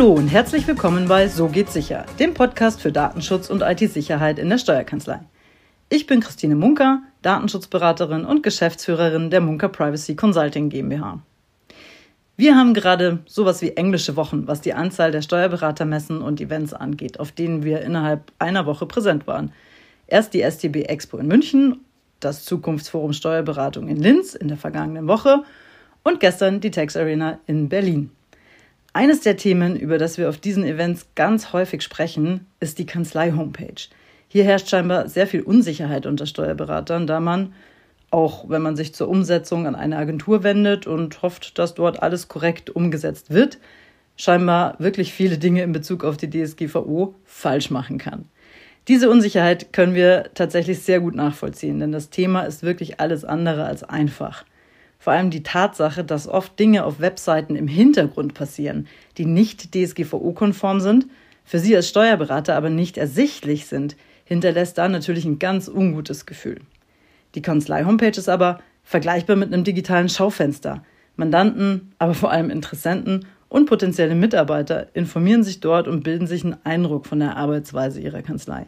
Hallo und herzlich willkommen bei So geht's sicher, dem Podcast für Datenschutz und IT-Sicherheit in der Steuerkanzlei. Ich bin Christine Munker, Datenschutzberaterin und Geschäftsführerin der Munker Privacy Consulting GmbH. Wir haben gerade sowas wie englische Wochen, was die Anzahl der Steuerberatermessen und Events angeht, auf denen wir innerhalb einer Woche präsent waren. Erst die STB Expo in München, das Zukunftsforum Steuerberatung in Linz in der vergangenen Woche und gestern die Tax Arena in Berlin. Eines der Themen, über das wir auf diesen Events ganz häufig sprechen, ist die Kanzlei-Homepage. Hier herrscht scheinbar sehr viel Unsicherheit unter Steuerberatern, da man, auch wenn man sich zur Umsetzung an eine Agentur wendet und hofft, dass dort alles korrekt umgesetzt wird, scheinbar wirklich viele Dinge in Bezug auf die DSGVO falsch machen kann. Diese Unsicherheit können wir tatsächlich sehr gut nachvollziehen, denn das Thema ist wirklich alles andere als einfach. Vor allem die Tatsache, dass oft Dinge auf Webseiten im Hintergrund passieren, die nicht DSGVO-konform sind, für Sie als Steuerberater aber nicht ersichtlich sind, hinterlässt da natürlich ein ganz ungutes Gefühl. Die Kanzlei-Homepage ist aber vergleichbar mit einem digitalen Schaufenster. Mandanten, aber vor allem Interessenten und potenzielle Mitarbeiter informieren sich dort und bilden sich einen Eindruck von der Arbeitsweise ihrer Kanzlei.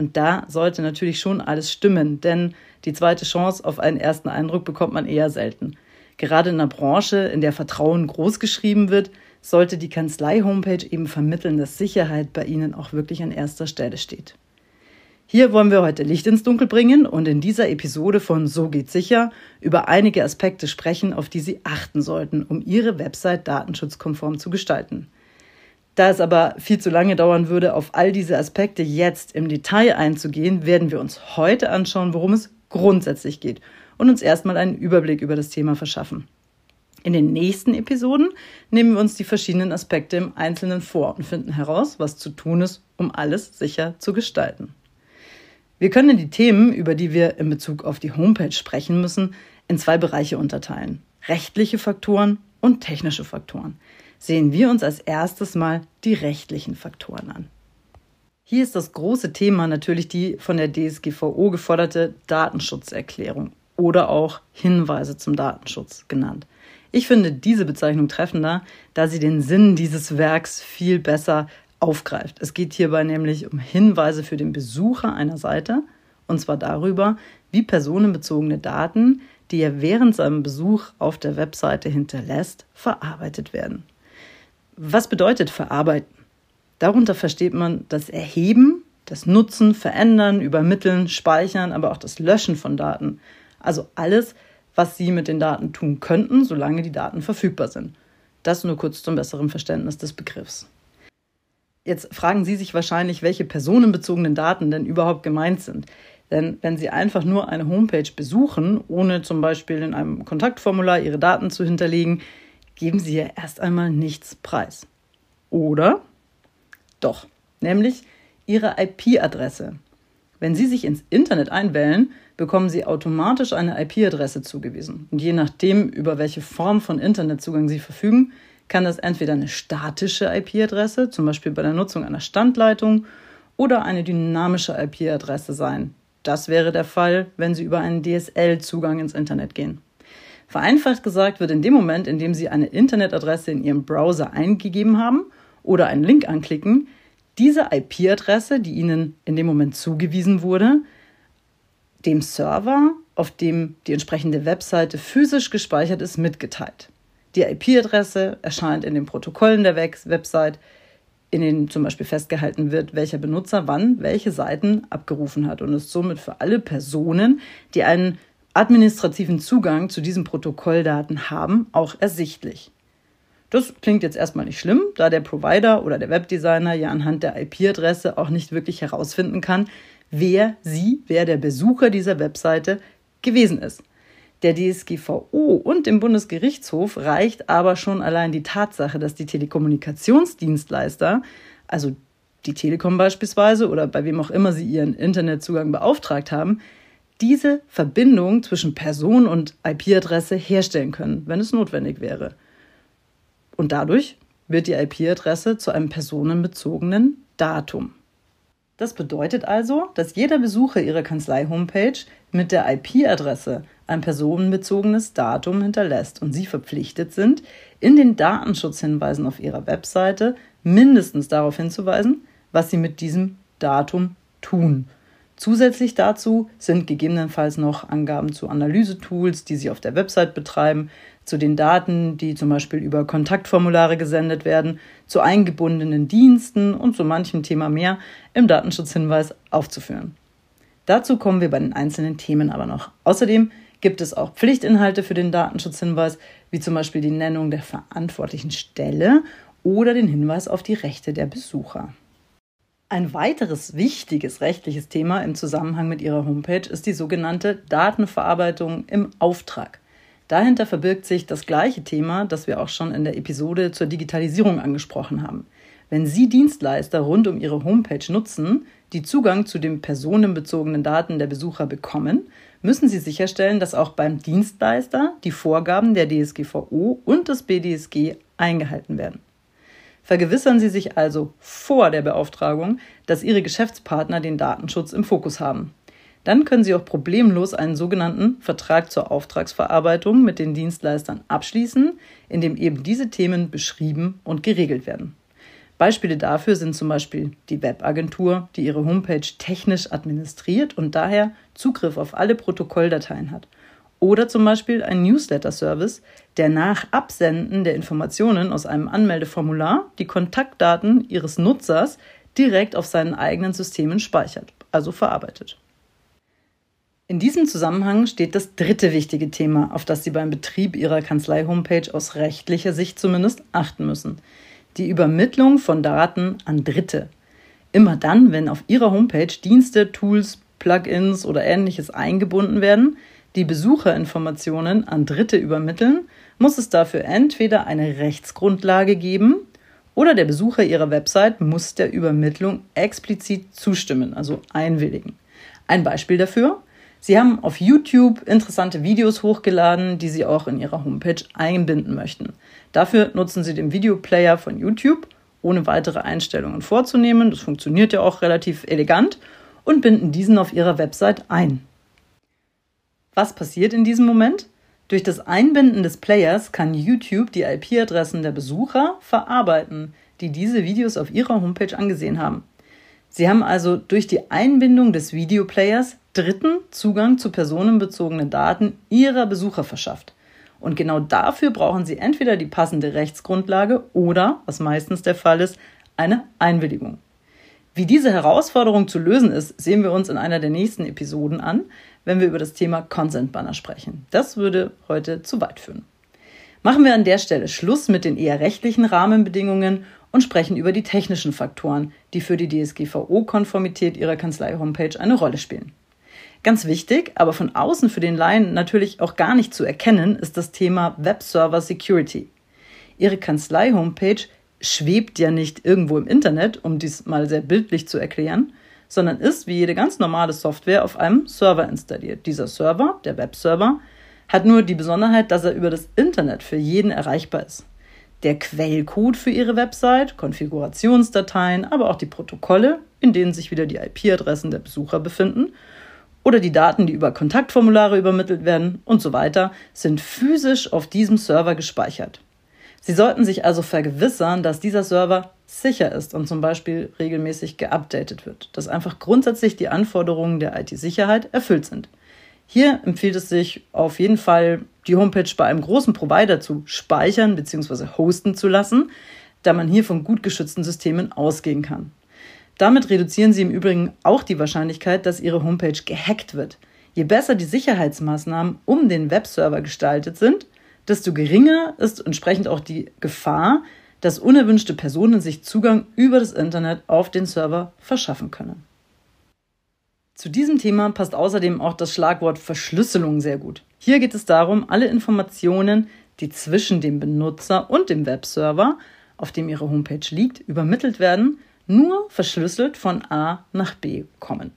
Und da sollte natürlich schon alles stimmen, denn die zweite Chance auf einen ersten Eindruck bekommt man eher selten. Gerade in einer Branche, in der Vertrauen groß geschrieben wird, sollte die Kanzlei-Homepage eben vermitteln, dass Sicherheit bei Ihnen auch wirklich an erster Stelle steht. Hier wollen wir heute Licht ins Dunkel bringen und in dieser Episode von So geht sicher über einige Aspekte sprechen, auf die Sie achten sollten, um Ihre Website datenschutzkonform zu gestalten. Da es aber viel zu lange dauern würde, auf all diese Aspekte jetzt im Detail einzugehen, werden wir uns heute anschauen, worum es grundsätzlich geht und uns erstmal einen Überblick über das Thema verschaffen. In den nächsten Episoden nehmen wir uns die verschiedenen Aspekte im Einzelnen vor und finden heraus, was zu tun ist, um alles sicher zu gestalten. Wir können die Themen, über die wir in Bezug auf die Homepage sprechen müssen, in zwei Bereiche unterteilen. Rechtliche Faktoren und technische Faktoren sehen wir uns als erstes mal die rechtlichen Faktoren an. Hier ist das große Thema natürlich die von der DSGVO geforderte Datenschutzerklärung oder auch Hinweise zum Datenschutz genannt. Ich finde diese Bezeichnung treffender, da sie den Sinn dieses Werks viel besser aufgreift. Es geht hierbei nämlich um Hinweise für den Besucher einer Seite, und zwar darüber, wie personenbezogene Daten, die er während seinem Besuch auf der Webseite hinterlässt, verarbeitet werden. Was bedeutet verarbeiten? Darunter versteht man das Erheben, das Nutzen, Verändern, Übermitteln, Speichern, aber auch das Löschen von Daten. Also alles, was Sie mit den Daten tun könnten, solange die Daten verfügbar sind. Das nur kurz zum besseren Verständnis des Begriffs. Jetzt fragen Sie sich wahrscheinlich, welche personenbezogenen Daten denn überhaupt gemeint sind. Denn wenn Sie einfach nur eine Homepage besuchen, ohne zum Beispiel in einem Kontaktformular Ihre Daten zu hinterlegen, geben Sie ja erst einmal nichts preis. Oder? Doch, nämlich Ihre IP-Adresse. Wenn Sie sich ins Internet einwählen, bekommen Sie automatisch eine IP-Adresse zugewiesen. Und je nachdem, über welche Form von Internetzugang Sie verfügen, kann das entweder eine statische IP-Adresse, zum Beispiel bei der Nutzung einer Standleitung, oder eine dynamische IP-Adresse sein. Das wäre der Fall, wenn Sie über einen DSL-Zugang ins Internet gehen. Vereinfacht gesagt wird in dem Moment, in dem Sie eine Internetadresse in Ihrem Browser eingegeben haben oder einen Link anklicken, diese IP-Adresse, die Ihnen in dem Moment zugewiesen wurde, dem Server, auf dem die entsprechende Webseite physisch gespeichert ist, mitgeteilt. Die IP-Adresse erscheint in den Protokollen der Website, in denen zum Beispiel festgehalten wird, welcher Benutzer wann welche Seiten abgerufen hat und ist somit für alle Personen, die einen administrativen Zugang zu diesen Protokolldaten haben, auch ersichtlich. Das klingt jetzt erstmal nicht schlimm, da der Provider oder der Webdesigner ja anhand der IP-Adresse auch nicht wirklich herausfinden kann, wer sie, wer der Besucher dieser Webseite gewesen ist. Der DSGVO und dem Bundesgerichtshof reicht aber schon allein die Tatsache, dass die Telekommunikationsdienstleister, also die Telekom beispielsweise oder bei wem auch immer sie ihren Internetzugang beauftragt haben, diese Verbindung zwischen Person und IP-Adresse herstellen können, wenn es notwendig wäre. Und dadurch wird die IP-Adresse zu einem personenbezogenen Datum. Das bedeutet also, dass jeder Besucher Ihrer Kanzlei-Homepage mit der IP-Adresse ein personenbezogenes Datum hinterlässt und Sie verpflichtet sind, in den Datenschutzhinweisen auf Ihrer Webseite mindestens darauf hinzuweisen, was sie mit diesem Datum tun. Zusätzlich dazu sind gegebenenfalls noch Angaben zu Analysetools, die Sie auf der Website betreiben, zu den Daten, die zum Beispiel über Kontaktformulare gesendet werden, zu eingebundenen Diensten und zu manchem Thema mehr im Datenschutzhinweis aufzuführen. Dazu kommen wir bei den einzelnen Themen aber noch. Außerdem gibt es auch Pflichtinhalte für den Datenschutzhinweis, wie zum Beispiel die Nennung der verantwortlichen Stelle oder den Hinweis auf die Rechte der Besucher. Ein weiteres wichtiges rechtliches Thema im Zusammenhang mit Ihrer Homepage ist die sogenannte Datenverarbeitung im Auftrag. Dahinter verbirgt sich das gleiche Thema, das wir auch schon in der Episode zur Digitalisierung angesprochen haben. Wenn Sie Dienstleister rund um Ihre Homepage nutzen, die Zugang zu den personenbezogenen Daten der Besucher bekommen, müssen Sie sicherstellen, dass auch beim Dienstleister die Vorgaben der DSGVO und des BDSG eingehalten werden. Vergewissern Sie sich also vor der Beauftragung, dass Ihre Geschäftspartner den Datenschutz im Fokus haben. Dann können Sie auch problemlos einen sogenannten Vertrag zur Auftragsverarbeitung mit den Dienstleistern abschließen, in dem eben diese Themen beschrieben und geregelt werden. Beispiele dafür sind zum Beispiel die Webagentur, die ihre Homepage technisch administriert und daher Zugriff auf alle Protokolldateien hat. Oder zum Beispiel ein Newsletter-Service, der nach Absenden der Informationen aus einem Anmeldeformular die Kontaktdaten ihres Nutzers direkt auf seinen eigenen Systemen speichert, also verarbeitet. In diesem Zusammenhang steht das dritte wichtige Thema, auf das Sie beim Betrieb Ihrer Kanzlei-Homepage aus rechtlicher Sicht zumindest achten müssen. Die Übermittlung von Daten an Dritte. Immer dann, wenn auf Ihrer Homepage Dienste, Tools, Plugins oder ähnliches eingebunden werden, die Besucherinformationen an Dritte übermitteln, muss es dafür entweder eine Rechtsgrundlage geben oder der Besucher Ihrer Website muss der Übermittlung explizit zustimmen, also einwilligen. Ein Beispiel dafür, Sie haben auf YouTube interessante Videos hochgeladen, die Sie auch in Ihrer Homepage einbinden möchten. Dafür nutzen Sie den Videoplayer von YouTube, ohne weitere Einstellungen vorzunehmen. Das funktioniert ja auch relativ elegant und binden diesen auf Ihrer Website ein. Was passiert in diesem Moment? Durch das Einbinden des Players kann YouTube die IP-Adressen der Besucher verarbeiten, die diese Videos auf ihrer Homepage angesehen haben. Sie haben also durch die Einbindung des Videoplayers Dritten Zugang zu personenbezogenen Daten ihrer Besucher verschafft. Und genau dafür brauchen sie entweder die passende Rechtsgrundlage oder, was meistens der Fall ist, eine Einwilligung. Wie diese Herausforderung zu lösen ist, sehen wir uns in einer der nächsten Episoden an, wenn wir über das Thema Consent Banner sprechen. Das würde heute zu weit führen. Machen wir an der Stelle Schluss mit den eher rechtlichen Rahmenbedingungen und sprechen über die technischen Faktoren, die für die DSGVO-Konformität Ihrer Kanzlei-Homepage eine Rolle spielen. Ganz wichtig, aber von außen für den Laien natürlich auch gar nicht zu erkennen, ist das Thema Webserver Security. Ihre Kanzlei-Homepage schwebt ja nicht irgendwo im Internet, um dies mal sehr bildlich zu erklären, sondern ist wie jede ganz normale Software auf einem Server installiert. Dieser Server, der Webserver, hat nur die Besonderheit, dass er über das Internet für jeden erreichbar ist. Der Quellcode für Ihre Website, Konfigurationsdateien, aber auch die Protokolle, in denen sich wieder die IP-Adressen der Besucher befinden oder die Daten, die über Kontaktformulare übermittelt werden und so weiter, sind physisch auf diesem Server gespeichert. Sie sollten sich also vergewissern, dass dieser Server sicher ist und zum Beispiel regelmäßig geupdatet wird, dass einfach grundsätzlich die Anforderungen der IT-Sicherheit erfüllt sind. Hier empfiehlt es sich auf jeden Fall, die Homepage bei einem großen Provider zu speichern bzw. hosten zu lassen, da man hier von gut geschützten Systemen ausgehen kann. Damit reduzieren Sie im Übrigen auch die Wahrscheinlichkeit, dass Ihre Homepage gehackt wird. Je besser die Sicherheitsmaßnahmen um den Webserver gestaltet sind, desto geringer ist entsprechend auch die Gefahr, dass unerwünschte Personen sich Zugang über das Internet auf den Server verschaffen können. Zu diesem Thema passt außerdem auch das Schlagwort Verschlüsselung sehr gut. Hier geht es darum, alle Informationen, die zwischen dem Benutzer und dem Webserver, auf dem Ihre Homepage liegt, übermittelt werden, nur verschlüsselt von A nach B kommen.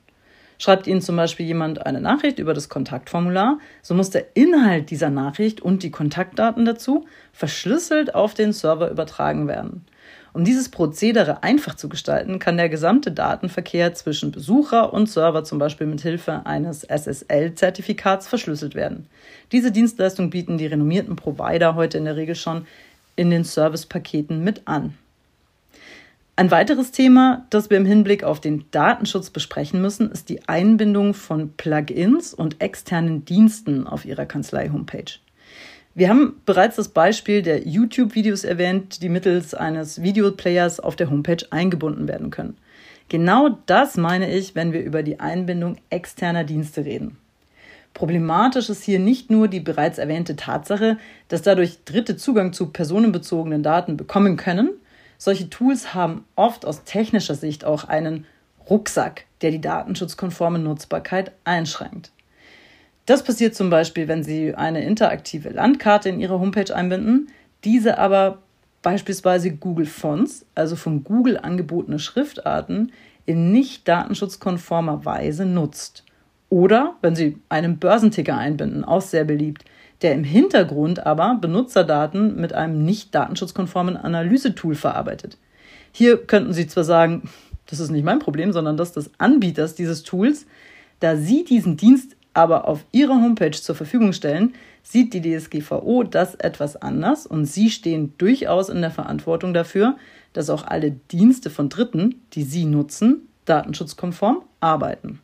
Schreibt Ihnen zum Beispiel jemand eine Nachricht über das Kontaktformular, so muss der Inhalt dieser Nachricht und die Kontaktdaten dazu verschlüsselt auf den Server übertragen werden. Um dieses Prozedere einfach zu gestalten, kann der gesamte Datenverkehr zwischen Besucher und Server zum Beispiel mit Hilfe eines SSL-Zertifikats verschlüsselt werden. Diese Dienstleistung bieten die renommierten Provider heute in der Regel schon in den Servicepaketen mit an. Ein weiteres Thema, das wir im Hinblick auf den Datenschutz besprechen müssen, ist die Einbindung von Plugins und externen Diensten auf Ihrer Kanzlei-Homepage. Wir haben bereits das Beispiel der YouTube-Videos erwähnt, die mittels eines Videoplayers auf der Homepage eingebunden werden können. Genau das meine ich, wenn wir über die Einbindung externer Dienste reden. Problematisch ist hier nicht nur die bereits erwähnte Tatsache, dass dadurch Dritte Zugang zu personenbezogenen Daten bekommen können. Solche Tools haben oft aus technischer Sicht auch einen Rucksack, der die datenschutzkonforme Nutzbarkeit einschränkt. Das passiert zum Beispiel, wenn Sie eine interaktive Landkarte in Ihre Homepage einbinden, diese aber beispielsweise Google Fonts, also von Google angebotene Schriftarten, in nicht datenschutzkonformer Weise nutzt. Oder wenn Sie einen Börsenticker einbinden, auch sehr beliebt, der im Hintergrund aber Benutzerdaten mit einem nicht datenschutzkonformen Analysetool verarbeitet. Hier könnten Sie zwar sagen, das ist nicht mein Problem, sondern das des Anbieters dieses Tools, da Sie diesen Dienst aber auf ihrer Homepage zur Verfügung stellen, sieht die DSGVO das etwas anders und sie stehen durchaus in der Verantwortung dafür, dass auch alle Dienste von Dritten, die sie nutzen, datenschutzkonform arbeiten.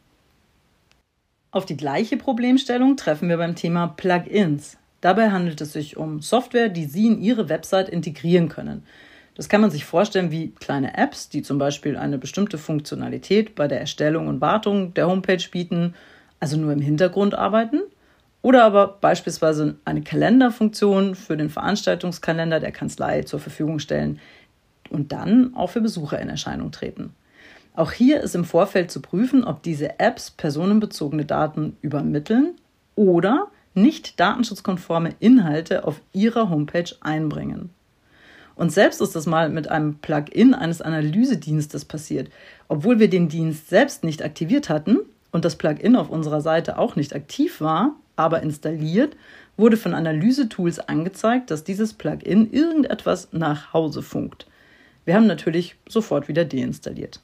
Auf die gleiche Problemstellung treffen wir beim Thema Plugins. Dabei handelt es sich um Software, die Sie in Ihre Website integrieren können. Das kann man sich vorstellen wie kleine Apps, die zum Beispiel eine bestimmte Funktionalität bei der Erstellung und Wartung der Homepage bieten also nur im Hintergrund arbeiten, oder aber beispielsweise eine Kalenderfunktion für den Veranstaltungskalender der Kanzlei zur Verfügung stellen und dann auch für Besucher in Erscheinung treten. Auch hier ist im Vorfeld zu prüfen, ob diese Apps personenbezogene Daten übermitteln oder nicht datenschutzkonforme Inhalte auf ihrer Homepage einbringen. Und selbst ist das mal mit einem Plugin eines Analysedienstes passiert. Obwohl wir den Dienst selbst nicht aktiviert hatten, und das Plugin auf unserer Seite auch nicht aktiv war, aber installiert, wurde von Analysetools angezeigt, dass dieses Plugin irgendetwas nach Hause funkt. Wir haben natürlich sofort wieder deinstalliert.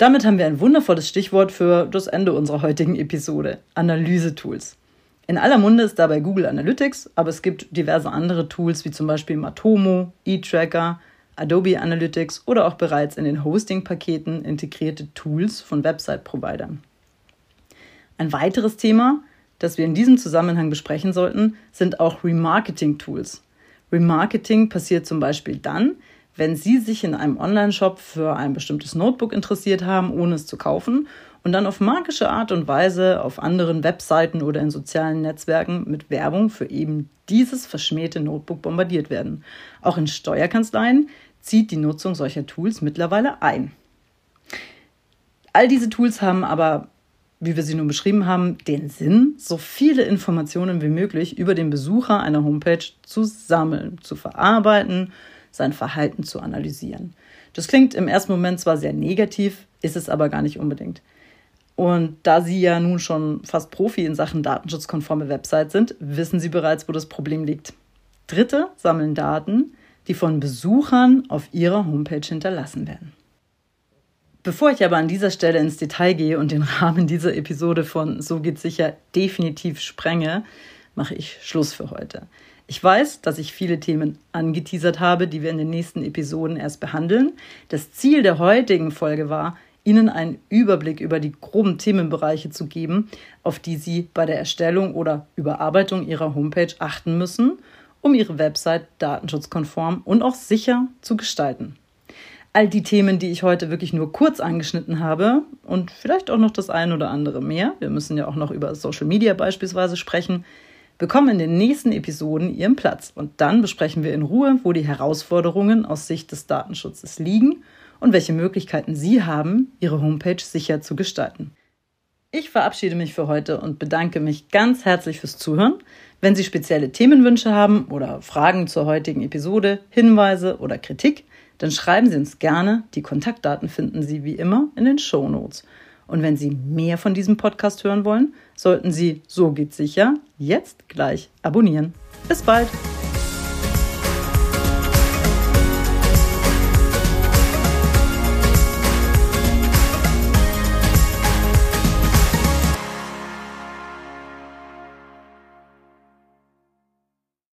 Damit haben wir ein wundervolles Stichwort für das Ende unserer heutigen Episode: Analysetools. In aller Munde ist dabei Google Analytics, aber es gibt diverse andere Tools wie zum Beispiel Matomo, eTracker, Adobe Analytics oder auch bereits in den Hosting-Paketen integrierte Tools von Website-Providern. Ein weiteres Thema, das wir in diesem Zusammenhang besprechen sollten, sind auch Remarketing-Tools. Remarketing passiert zum Beispiel dann, wenn Sie sich in einem Online-Shop für ein bestimmtes Notebook interessiert haben, ohne es zu kaufen und dann auf magische Art und Weise auf anderen Webseiten oder in sozialen Netzwerken mit Werbung für eben dieses verschmähte Notebook bombardiert werden. Auch in Steuerkanzleien zieht die Nutzung solcher Tools mittlerweile ein. All diese Tools haben aber, wie wir sie nun beschrieben haben, den Sinn, so viele Informationen wie möglich über den Besucher einer Homepage zu sammeln, zu verarbeiten, sein Verhalten zu analysieren. Das klingt im ersten Moment zwar sehr negativ, ist es aber gar nicht unbedingt. Und da Sie ja nun schon fast Profi in Sachen datenschutzkonforme Website sind, wissen Sie bereits, wo das Problem liegt. Dritte sammeln Daten, die von Besuchern auf ihrer Homepage hinterlassen werden. Bevor ich aber an dieser Stelle ins Detail gehe und den Rahmen dieser Episode von So geht sicher definitiv sprenge, mache ich Schluss für heute. Ich weiß, dass ich viele Themen angeteasert habe, die wir in den nächsten Episoden erst behandeln. Das Ziel der heutigen Folge war, Ihnen einen Überblick über die groben Themenbereiche zu geben, auf die Sie bei der Erstellung oder Überarbeitung Ihrer Homepage achten müssen um ihre Website datenschutzkonform und auch sicher zu gestalten. All die Themen, die ich heute wirklich nur kurz angeschnitten habe und vielleicht auch noch das ein oder andere mehr, wir müssen ja auch noch über Social Media beispielsweise sprechen, bekommen in den nächsten Episoden ihren Platz. Und dann besprechen wir in Ruhe, wo die Herausforderungen aus Sicht des Datenschutzes liegen und welche Möglichkeiten Sie haben, Ihre Homepage sicher zu gestalten. Ich verabschiede mich für heute und bedanke mich ganz herzlich fürs Zuhören. Wenn Sie spezielle Themenwünsche haben oder Fragen zur heutigen Episode, Hinweise oder Kritik, dann schreiben Sie uns gerne. Die Kontaktdaten finden Sie wie immer in den Show Notes. Und wenn Sie mehr von diesem Podcast hören wollen, sollten Sie, so geht's sicher, jetzt gleich abonnieren. Bis bald!